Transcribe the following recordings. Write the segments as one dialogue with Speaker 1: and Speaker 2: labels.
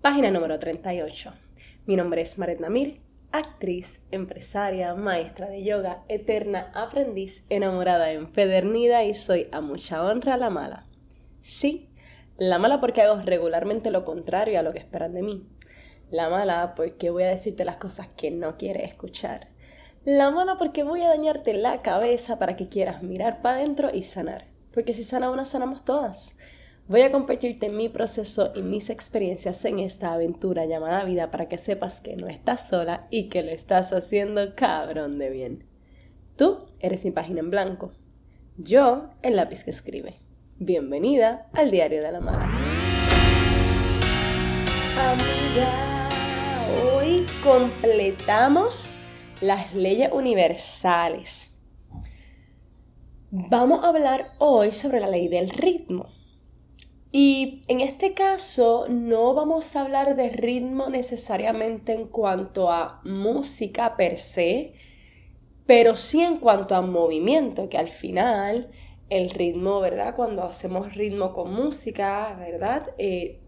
Speaker 1: Página número 38. Mi nombre es Maret Namir, actriz, empresaria, maestra de yoga, eterna aprendiz, enamorada, empedernida y soy a mucha honra la mala. Sí, la mala porque hago regularmente lo contrario a lo que esperan de mí. La mala porque voy a decirte las cosas que no quieres escuchar. La mala porque voy a dañarte la cabeza para que quieras mirar para adentro y sanar. Porque si sana una, sanamos todas. Voy a compartirte mi proceso y mis experiencias en esta aventura llamada vida para que sepas que no estás sola y que lo estás haciendo cabrón de bien. Tú eres mi página en blanco. Yo el lápiz que escribe. Bienvenida al diario de la mala. Amiga, hoy completamos las leyes universales. Vamos a hablar hoy sobre la ley del ritmo. Y en este caso no vamos a hablar de ritmo necesariamente en cuanto a música per se, pero sí en cuanto a movimiento, que al final el ritmo, ¿verdad? Cuando hacemos ritmo con música, ¿verdad? Eh,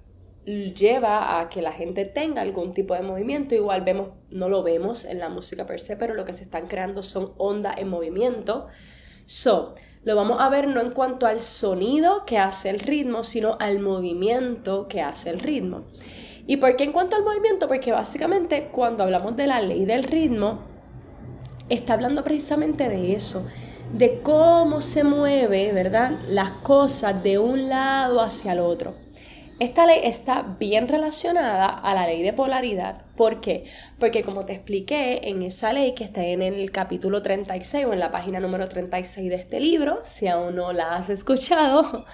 Speaker 1: lleva a que la gente tenga algún tipo de movimiento. Igual vemos, no lo vemos en la música per se, pero lo que se están creando son ondas en movimiento. So, lo vamos a ver no en cuanto al sonido que hace el ritmo, sino al movimiento que hace el ritmo. ¿Y por qué en cuanto al movimiento? Porque básicamente cuando hablamos de la ley del ritmo, está hablando precisamente de eso, de cómo se mueve, ¿verdad? Las cosas de un lado hacia el otro. Esta ley está bien relacionada a la ley de polaridad. ¿Por qué? Porque como te expliqué en esa ley que está en el capítulo 36 o en la página número 36 de este libro, si aún no la has escuchado,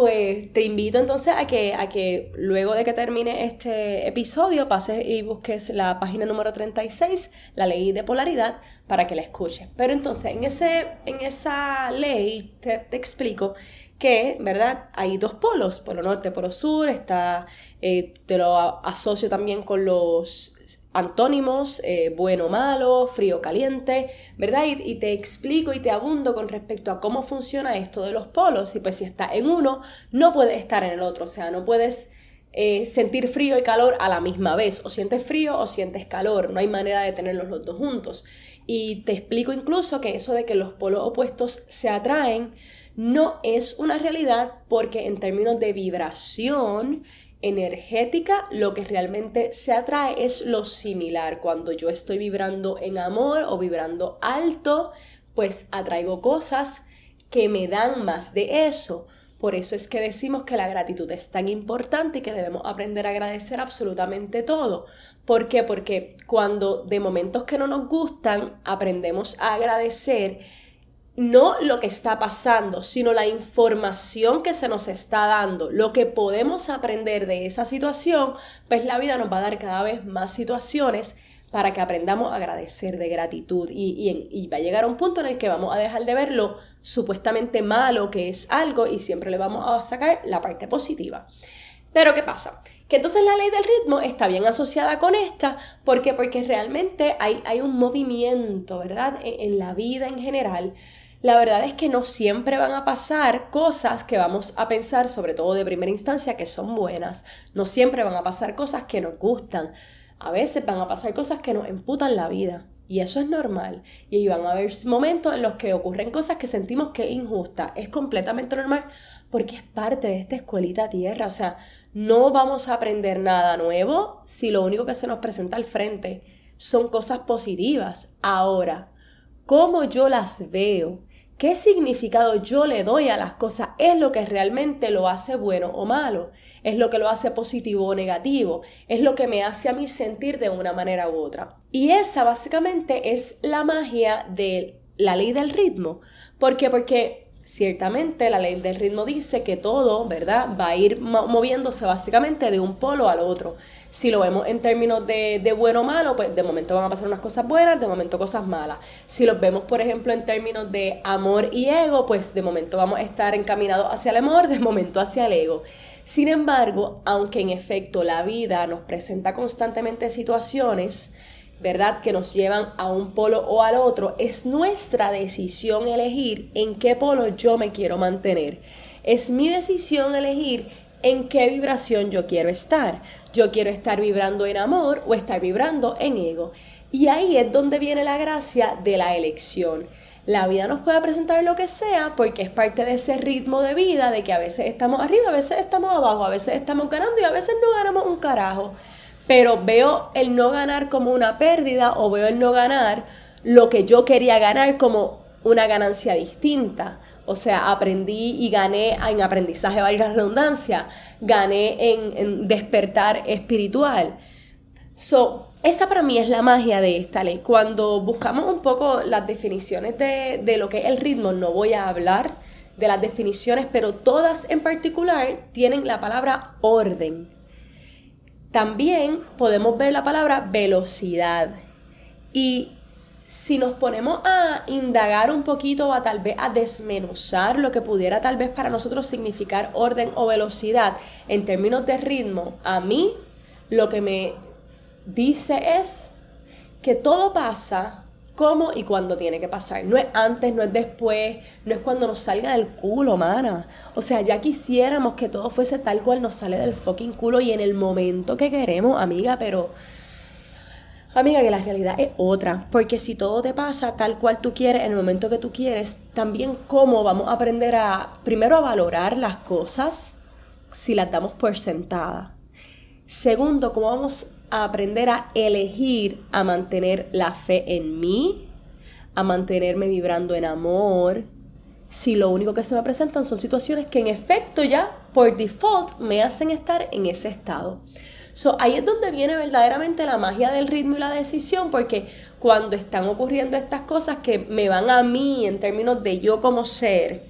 Speaker 1: pues te invito entonces a que, a que luego de que termine este episodio pases y busques la página número 36, la ley de polaridad, para que la escuches. Pero entonces en, ese, en esa ley te, te explico que, ¿verdad? Hay dos polos, polo norte, polo sur, está, eh, te lo asocio también con los antónimos, eh, bueno, malo, frío, caliente, ¿verdad? Y, te explico y te abundo con respecto a cómo funciona esto de los polos. Y pues si está en uno, no puede estar en el otro, o sea, no puedes eh, sentir frío y calor a la misma vez, o sientes frío o sientes calor, no hay manera de tenerlos los dos juntos. Y te explico incluso que eso de que los polos opuestos se atraen, no es una realidad porque en términos de vibración energética, lo que realmente se atrae es lo similar. Cuando yo estoy vibrando en amor o vibrando alto, pues atraigo cosas que me dan más de eso. Por eso es que decimos que la gratitud es tan importante y que debemos aprender a agradecer absolutamente todo. ¿Por qué? Porque cuando de momentos que no nos gustan aprendemos a agradecer, no lo que está pasando, sino la información que se nos está dando, lo que podemos aprender de esa situación, pues la vida nos va a dar cada vez más situaciones para que aprendamos a agradecer de gratitud y, va a llegar a un punto en el que vamos a dejar de ver lo supuestamente malo que es algo y siempre le vamos a sacar la parte positiva. Pero ¿qué pasa? Que entonces la ley del ritmo está bien asociada con esta, ¿por qué? Porque realmente hay, hay un movimiento, ¿verdad? E, en la vida en general la verdad es que no siempre van a pasar cosas que vamos a pensar, sobre todo de primera instancia, que son buenas. No siempre van a pasar cosas que nos gustan. A veces van a pasar cosas que nos emputan la vida. Y eso es normal. Y van a haber momentos en los que ocurren cosas que sentimos que es injusta. Es completamente normal porque es parte de esta escuelita tierra. O sea, no vamos a aprender nada nuevo si lo único que se nos presenta al frente son cosas positivas. Ahora, cómo yo las veo qué significado yo le doy a las cosas es lo que realmente lo hace bueno o malo, es lo que lo hace positivo o negativo, es lo que me hace a mí sentir de una manera u otra. Y esa básicamente es la magia de la ley del ritmo. ¿Por qué? Porque ciertamente la ley del ritmo dice que todo, ¿verdad? Va a ir moviéndose básicamente de un polo al otro. Si lo vemos en términos de, de bueno o malo, pues de momento van a pasar unas cosas buenas, de momento cosas malas. Si los vemos, por ejemplo, en términos de amor y ego, pues de momento vamos a estar encaminados hacia el amor, de momento hacia el ego. Sin embargo, aunque en efecto la vida nos presenta constantemente situaciones, ¿verdad? Que nos llevan a un polo o al otro, es nuestra decisión elegir en qué polo yo me quiero mantener. Es mi decisión elegir en qué vibración yo quiero estar. Yo quiero estar vibrando en amor o estar vibrando en ego. Y ahí es donde viene la gracia de la elección. La vida nos puede presentar lo que sea porque es parte de ese ritmo de vida de que a veces estamos arriba, a veces estamos abajo, a veces estamos ganando y a veces no ganamos un carajo. Pero veo el no ganar como una pérdida o veo el no ganar lo que yo quería ganar como una ganancia distinta. O sea, aprendí y gané en aprendizaje, valga la redundancia, gané en, despertar espiritual. So, esa para mí es la magia de esta ley. Cuando buscamos un poco las definiciones de, de lo que es el ritmo, no voy a hablar de las definiciones, pero todas en particular tienen la palabra orden. También podemos ver la palabra velocidad. Y si nos ponemos a indagar un poquito, a tal vez a desmenuzar lo que pudiera tal vez para nosotros significar orden o velocidad en términos de ritmo, a mí lo que me dice es que todo pasa como y cuando tiene que pasar. No es antes, no es después, no es cuando nos salga del culo, mana. O sea, ya quisiéramos que todo fuese tal cual nos sale del fucking culo y en el momento que queremos, amiga, pero Amiga, que la realidad es otra, porque si todo te pasa tal cual tú quieres, en el momento que tú quieres, también cómo vamos a aprender a, primero, a valorar las cosas si las damos por sentada. Segundo, cómo vamos a aprender a elegir, a mantener la fe en mí, a mantenerme vibrando en amor, si lo único que se me presentan son situaciones que en efecto ya por default me hacen estar en ese estado. So, ahí es donde viene verdaderamente la magia del ritmo y la decisión, porque cuando están ocurriendo estas cosas que me van a mí en términos de yo como ser,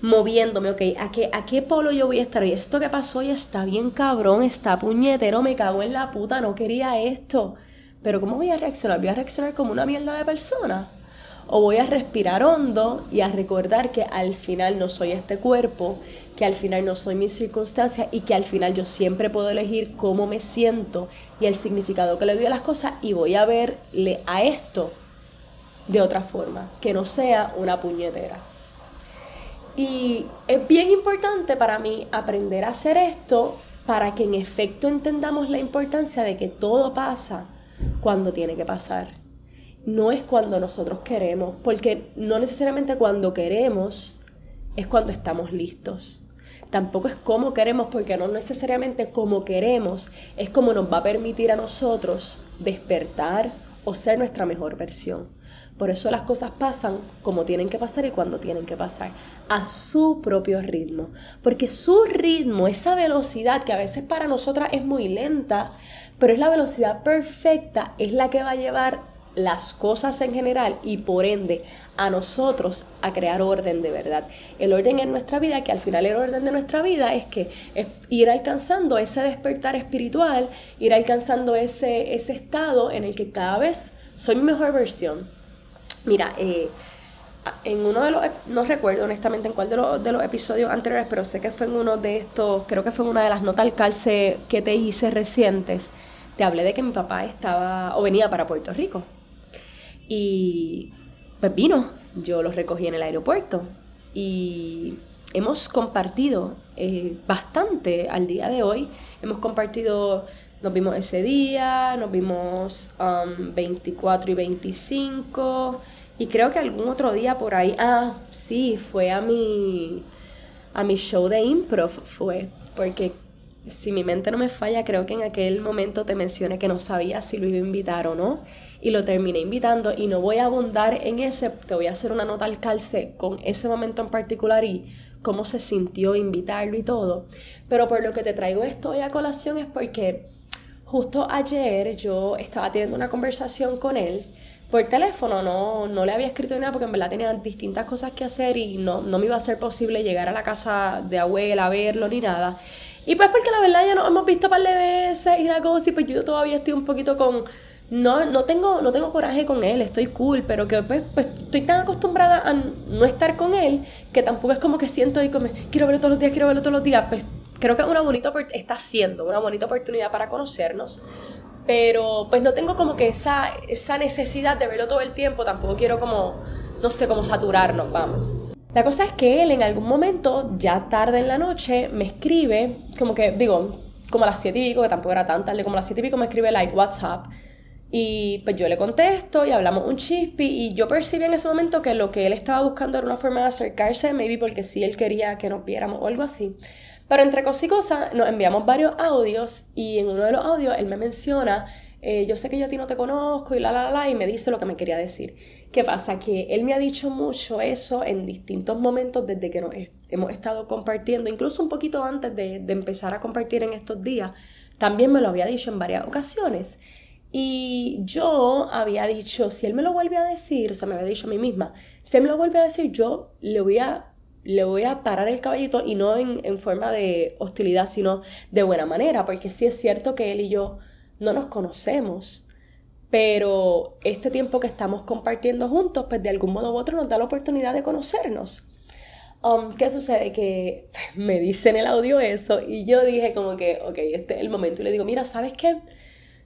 Speaker 1: moviéndome, ok, ¿a qué, ¿a qué polo yo voy a estar? Y esto que pasó hoy está bien cabrón, está puñetero, me cago en la puta, no quería esto. Pero ¿cómo voy a reaccionar? ¿Voy a reaccionar como una mierda de persona? o voy a respirar hondo y a recordar que al final no soy este cuerpo, que al final no soy mis circunstancias y que al final yo siempre puedo elegir cómo me siento y el significado que le doy a las cosas y voy a verle a esto de otra forma, que no sea una puñetera. Y es bien importante para mí aprender a hacer esto para que en efecto entendamos la importancia de que todo pasa cuando tiene que pasar no es cuando nosotros queremos, porque no necesariamente cuando queremos es cuando estamos listos. Tampoco es como queremos, porque no necesariamente como queremos es como nos va a permitir a nosotros despertar o ser nuestra mejor versión. Por eso las cosas pasan como tienen que pasar y cuando tienen que pasar, a su propio ritmo. Porque su ritmo, esa velocidad que a veces para nosotras es muy lenta, pero es la velocidad perfecta, es la que va a llevar las cosas en general y por ende a nosotros a crear orden de verdad. El orden en nuestra vida, que al final el orden de nuestra vida es que ir alcanzando ese despertar espiritual, ir alcanzando ese, ese estado en el que cada vez soy mi mejor versión. Mira, eh, en uno de los, no recuerdo honestamente en cuál de los, de los episodios anteriores, pero sé que fue en uno de estos, creo que fue en una de las notas al que te hice recientes, te hablé de que mi papá estaba o venía para Puerto Rico y pues vino, yo los recogí en el aeropuerto y hemos compartido eh, bastante al día de hoy. Hemos compartido, nos vimos ese día, nos vimos 24 um, y 25 y creo que algún otro día por ahí, ah, sí, fue a mi, a mi show de improv, fue, porque si mi mente no me falla, creo que en aquel momento te mencioné que no sabía si lo iba a invitar o no y lo terminé invitando y no voy a abundar en ese, te voy a hacer una nota al calce con ese momento en particular y cómo se sintió invitarlo y todo. Pero por lo que te traigo esto hoy a colación es porque justo ayer yo estaba teniendo una conversación con él por teléfono, no, no le había escrito nada porque en verdad tenía distintas cosas que hacer y no, no me iba a ser posible llegar a la casa de abuela a verlo ni nada. Y pues porque la verdad ya nos hemos visto un par de y la cosa y pues yo todavía estoy un poquito con no, no, tengo, no tengo coraje con él, estoy cool, pero que pues, pues, estoy tan acostumbrada a no estar con él que tampoco es como que siento y como, quiero verlo todos los días, quiero verlo todos los días. Pues creo que una bonita está siendo una bonita oportunidad para conocernos, pero pues no tengo como que esa, esa necesidad de verlo todo el tiempo, tampoco quiero como, no sé, como saturarnos, vamos. La cosa es que él en algún momento, ya tarde en la noche, me escribe, como que, digo, como a las 7 y pico, que tampoco era tan tarde, como a las 7 y pico me escribe like WhatsApp. Y pues yo le contesto y hablamos un chispi y yo percibí en ese momento que lo que él estaba buscando era una forma de acercarse, maybe porque sí él quería que nos viéramos o algo así. Pero entre cosas y cosas nos enviamos varios audios y en uno de los audios él me menciona, eh, yo sé que yo a ti no te conozco y la la la y me dice lo que me quería decir. ¿Qué pasa? Que él me ha dicho mucho eso en distintos momentos desde que nos hemos estado compartiendo, incluso un poquito antes de, de empezar a compartir en estos días. También me lo había dicho en varias ocasiones. Y yo había dicho, si él me lo vuelve a decir, o sea, me había dicho a mí misma, si él me lo vuelve a decir, yo le voy a, le voy a parar el caballito y no en, en forma de hostilidad, sino de buena manera, porque sí es cierto que él y yo no nos conocemos, pero este tiempo que estamos compartiendo juntos, pues de algún modo u otro nos da la oportunidad de conocernos. Um, ¿Qué sucede? Que me dice en el audio eso y yo dije como que, ok, este es el momento. Y le digo, mira, ¿sabes qué?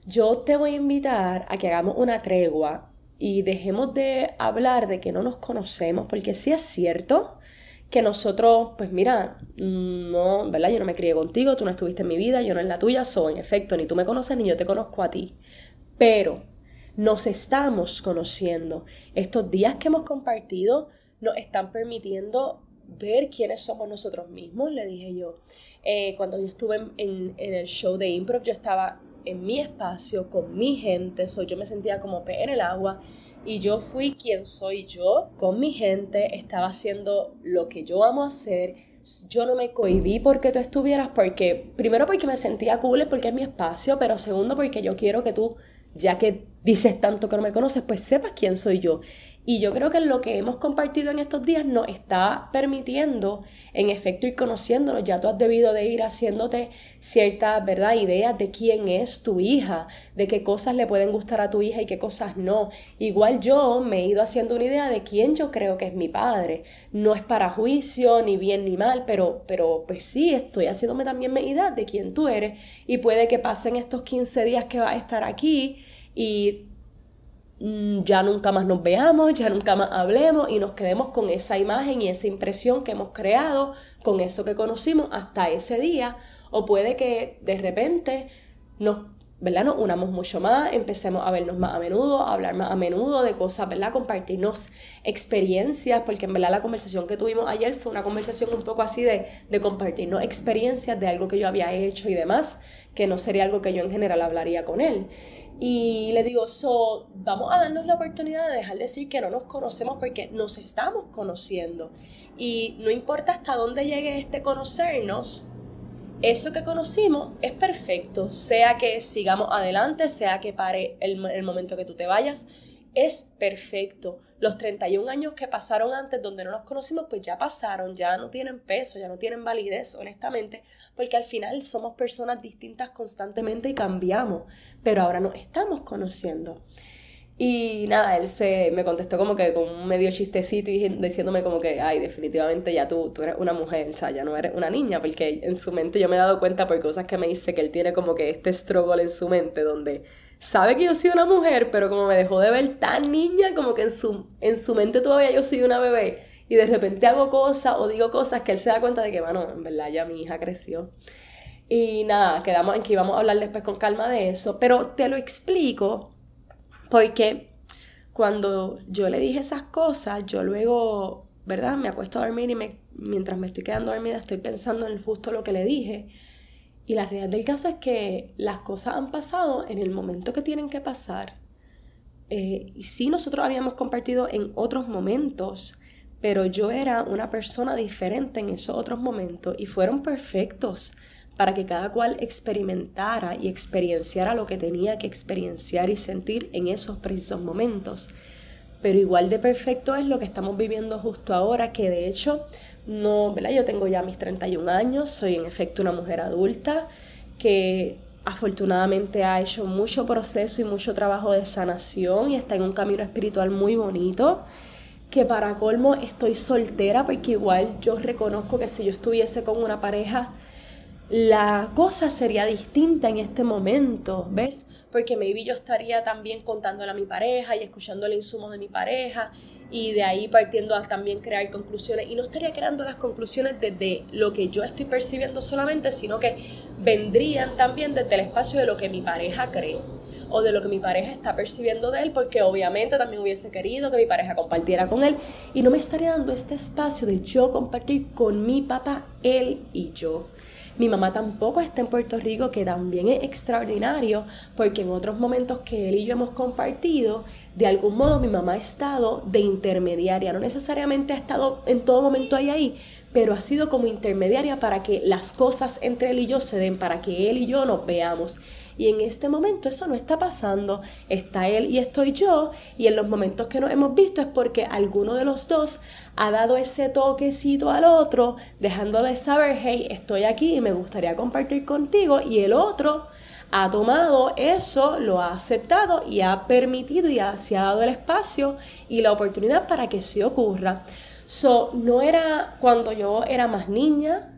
Speaker 1: yo te voy a invitar a que hagamos una tregua y dejemos de hablar de que no nos conocemos, porque sí es cierto que nosotros, pues mira, no, ¿verdad? Yo no me crié contigo, tú no estuviste en mi vida, yo no en la tuya, soy en efecto, ni tú me conoces ni yo te conozco a ti. Pero nos estamos conociendo. Estos días que hemos compartido nos están permitiendo ver quiénes somos nosotros mismos, le dije yo. Eh, cuando yo estuve en, en, el show de improv, yo estaba en mi espacio, con mi gente, so, yo me sentía como pez en el agua y yo fui quien soy yo, con mi gente, estaba haciendo lo que yo amo hacer, yo no me cohibí porque tú estuvieras, porque primero porque me sentía cool, porque es mi espacio, pero segundo porque yo quiero que tú, ya que dices tanto que no me conoces, pues sepas quién soy yo. Y yo creo que lo que hemos compartido en estos días nos está permitiendo, en efecto, ir conociéndonos. Ya tú has debido de ir haciéndote ciertas, ¿verdad?, ideas de quién es tu hija, de qué cosas le pueden gustar a tu hija y qué cosas no. Igual yo me he ido haciendo una idea de quién yo creo que es mi padre. No es para juicio, ni bien ni mal, pero, pero pues sí, estoy haciéndome también medida de quién tú eres. Y puede que pasen estos 15 días que vas a estar aquí y ya nunca más nos veamos, ya nunca más hablemos y nos quedemos con esa imagen y esa impresión que hemos creado, con eso que conocimos hasta ese día, o puede que de repente nos, ¿verdad? Nos unamos mucho más, empecemos a vernos más a menudo, a hablar más a menudo de cosas, ¿verdad? Compartirnos experiencias, porque en verdad la conversación que tuvimos ayer fue una conversación un poco así de, de compartirnos experiencias de algo que yo había hecho y demás, que no sería algo que yo en general hablaría con él. Y le digo, so, vamos a darnos la oportunidad de dejar de decir que no nos conocemos porque nos estamos conociendo. Y no importa hasta dónde llegue este conocernos, eso que conocimos es perfecto, sea que sigamos adelante, sea que pare el, el momento que tú te vayas, es perfecto. Los 31 años que pasaron antes donde no nos conocimos, pues ya pasaron, ya no tienen peso, ya no tienen validez, honestamente, porque al final somos personas distintas constantemente y cambiamos, pero ahora nos estamos conociendo. Y nada, él se me contestó como que con un medio chistecito y diciéndome como que, ay, definitivamente ya tú, tú eres una mujer, o sea, ya no eres una niña, porque en su mente yo me he dado cuenta por cosas que me dice que él tiene como que este struggle en su mente donde sabe que yo soy una mujer, pero como me dejó de ver tan niña, como que en su, en su mente todavía yo soy una bebé. Y de repente hago cosas o digo cosas que él se da cuenta de que, bueno, en verdad ya mi hija creció. Y nada, quedamos en que íbamos a hablar después con calma de eso. Pero te lo explico porque cuando yo le dije esas cosas, yo luego, ¿verdad? Me acuesto a dormir y me, mientras me estoy quedando dormida estoy pensando en justo lo que le dije. Y la realidad del caso es que las cosas han pasado en el momento que tienen que pasar. Eh, y sí, nosotros habíamos compartido en otros momentos, pero yo era una persona diferente en esos otros momentos y fueron perfectos para que cada cual experimentara y experienciara lo que tenía que experienciar y sentir en esos precisos momentos. Pero igual de perfecto es lo que estamos viviendo justo ahora, que de hecho no, ¿verdad? Yo tengo ya mis 31 años, soy en efecto una mujer adulta que afortunadamente ha hecho mucho proceso y mucho trabajo de sanación y está en un camino espiritual muy bonito. Que para colmo estoy soltera porque igual yo reconozco que si yo estuviese con una pareja, la cosa sería distinta en este momento, ¿ves? Porque maybe yo estaría también contándole a mi pareja y escuchando el insumo de mi pareja y de ahí partiendo a también crear conclusiones y no estaría creando las conclusiones desde lo que yo estoy percibiendo solamente, sino que vendrían también desde el espacio de lo que mi pareja cree o de lo que mi pareja está percibiendo de él, porque obviamente también hubiese querido que mi pareja compartiera con él y no me estaría dando este espacio de yo compartir con mi papá, él y yo. Mi mamá tampoco está en Puerto Rico, que también es extraordinario, porque en otros momentos que él y yo hemos compartido, de algún modo mi mamá ha estado de intermediaria, no necesariamente ha estado en todo momento ahí ahí, pero ha sido como intermediaria para que las cosas entre él y yo se den, para que él y yo nos veamos. Y en este momento eso no está pasando. Está él y estoy yo. Y en los momentos que nos hemos visto es porque alguno de los dos ha dado ese toquecito al otro, dejando de saber, hey, estoy aquí y me gustaría compartir contigo. Y el otro ha tomado eso, lo ha aceptado y ha permitido y se ha dado el espacio y la oportunidad para que se ocurra. So, no era cuando yo era más niña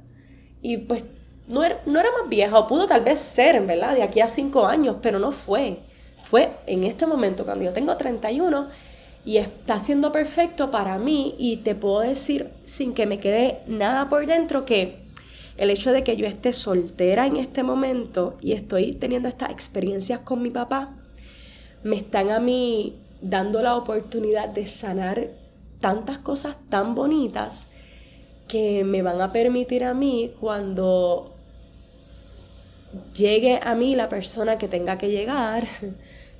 Speaker 1: y pues no era, más vieja, o pudo tal vez ser, en verdad, de aquí a cinco años, pero no fue. Fue en este momento, cuando yo tengo 31, y está siendo perfecto para mí, y te puedo decir sin que me quede nada por dentro que el hecho de que yo esté soltera en este momento y estoy teniendo estas experiencias con mi papá, me están a mí dando la oportunidad de sanar tantas cosas tan bonitas que me van a permitir a mí cuando llegue a mí la persona que tenga que llegar,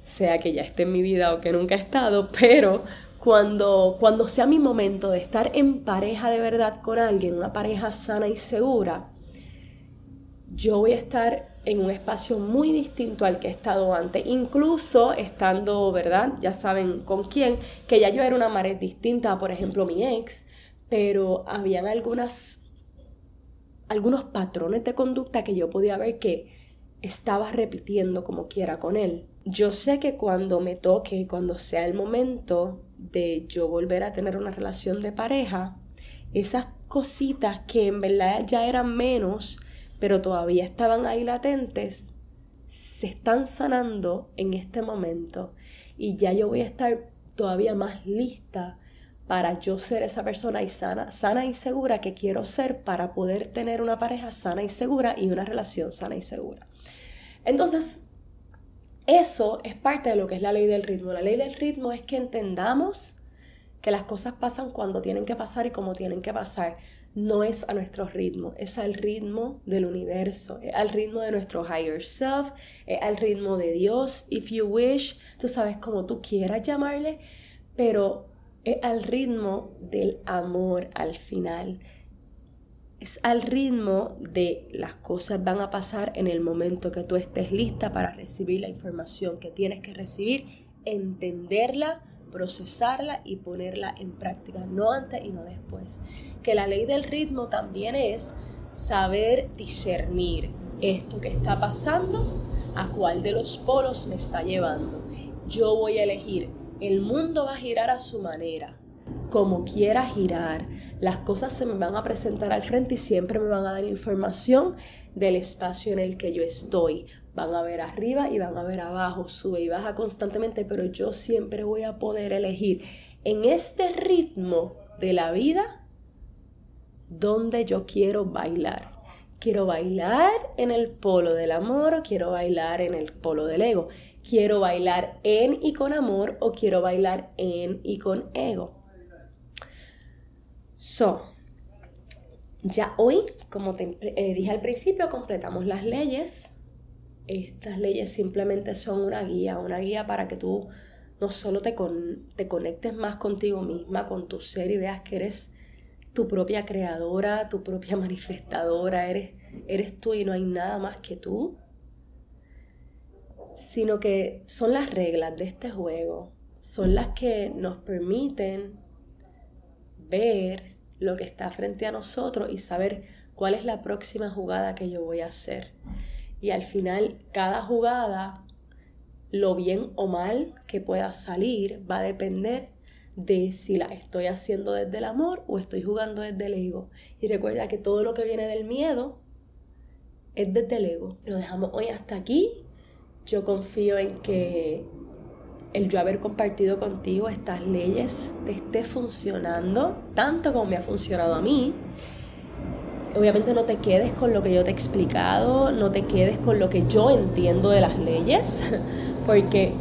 Speaker 1: sea que ya esté en mi vida o que nunca ha estado, pero cuando, cuando sea mi momento de estar en pareja de verdad con alguien, una pareja sana y segura, yo voy a estar en un espacio muy distinto al que he estado antes, incluso estando, ¿verdad? Ya saben con quién, que ya yo era una mared distinta, por ejemplo, mi ex, pero habían algunas algunos patrones de conducta que yo podía ver que estaba repitiendo como quiera con él. Yo sé que cuando me toque, cuando sea el momento de yo volver a tener una relación de pareja, esas cositas que en verdad ya eran menos, pero todavía estaban ahí latentes, se están sanando en este momento y ya yo voy a estar todavía más lista para yo ser esa persona y sana, sana y segura que quiero ser para poder tener una pareja sana y segura y una relación sana y segura. Entonces, eso es parte de lo que es la ley del ritmo. La ley del ritmo es que entendamos que las cosas pasan cuando tienen que pasar y como tienen que pasar. No es a nuestro ritmo, es al ritmo del universo, es al ritmo de nuestro higher self, es al ritmo de Dios, if you wish, tú sabes como tú quieras llamarle, pero es al ritmo del amor al final. Es al ritmo de las cosas van a pasar en el momento que tú estés lista para recibir la información que tienes que recibir, entenderla, procesarla y ponerla en práctica, no antes y no después. Que la ley del ritmo también es saber discernir esto que está pasando, a cuál de los polos me está llevando. Yo voy a elegir el mundo va a girar a su manera, como quiera girar. Las cosas se me van a presentar al frente y siempre me van a dar información del espacio en el que yo estoy. Van a ver arriba y van a ver abajo, sube y baja constantemente, pero yo siempre voy a poder elegir en este ritmo de la vida donde yo quiero bailar. Quiero bailar en el polo del amor o quiero bailar en el polo del ego. Quiero bailar en y con amor o quiero bailar en y con ego. So, ya hoy, como te eh, dije al principio, completamos las leyes. Estas leyes simplemente son una guía, una guía para que tú no solo te, te conectes más contigo misma, con tu ser y veas que eres tu propia creadora, tu propia manifestadora, eres, eres tú y no hay nada más que tú, sino que son las reglas de este juego, son las que nos permiten ver lo que está frente a nosotros y saber cuál es la próxima jugada que yo voy a hacer. Y al final, cada jugada, lo bien o mal que pueda salir, va a depender de si la estoy haciendo desde el amor o estoy jugando desde el ego. Y recuerda que todo lo que viene del miedo es desde el ego. Lo dejamos hoy hasta aquí. Yo confío en que el yo haber compartido contigo estas leyes te esté funcionando tanto como me ha funcionado a mí. Obviamente no te quedes con lo que yo te he explicado, no te quedes con lo que yo entiendo de las leyes, porque,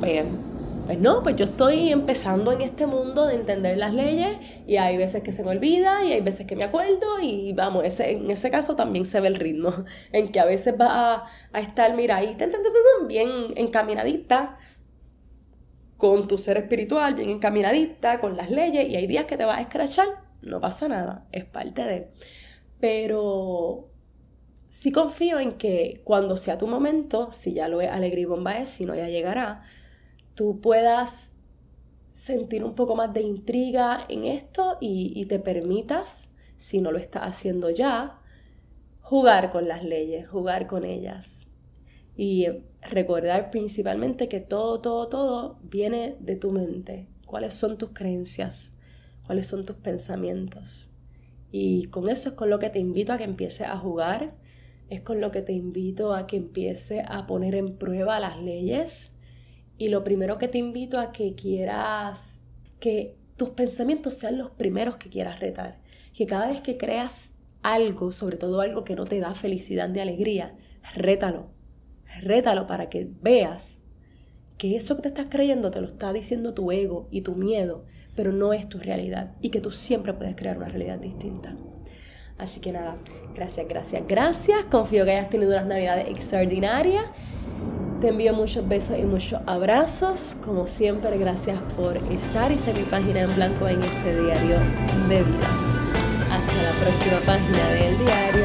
Speaker 1: pues, pues no, pues yo estoy empezando en este mundo de entender las leyes y hay veces que se me olvida y hay veces que me acuerdo y vamos, ese, en ese caso también se ve el ritmo, en que a veces va a, estar, mira, ahí bien encaminadita con tu ser espiritual, bien encaminadita, con las leyes y hay días que te vas a escrachar, no pasa nada, es parte de... Pero sí confío en que cuando sea tu momento, si ya lo es Alegría y Bomba si no ya llegará, tú puedas sentir un poco más de intriga en esto y, te permitas, si no lo estás haciendo ya, jugar con las leyes, jugar con ellas. Y recordar principalmente que todo, todo, todo viene de tu mente. ¿Cuáles son tus creencias? ¿Cuáles son tus pensamientos? Y con eso es con lo que te invito a que empieces a jugar, es con lo que te invito a que empieces a poner en prueba las leyes y lo primero que te invito a que quieras que tus pensamientos sean los primeros que quieras retar. Que cada vez que creas algo, sobre todo algo que no te da felicidad ni alegría, rétalo. Rétalo para que veas que eso que te estás creyendo te lo está diciendo tu ego y tu miedo, pero no es tu realidad y que tú siempre puedes crear una realidad distinta. Así que nada, gracias, gracias, gracias. Confío que hayas tenido unas navidades extraordinarias te envío muchos besos y muchos abrazos. Como siempre, gracias por estar y ser mi página en blanco en este diario de vida. Hasta la próxima página del diario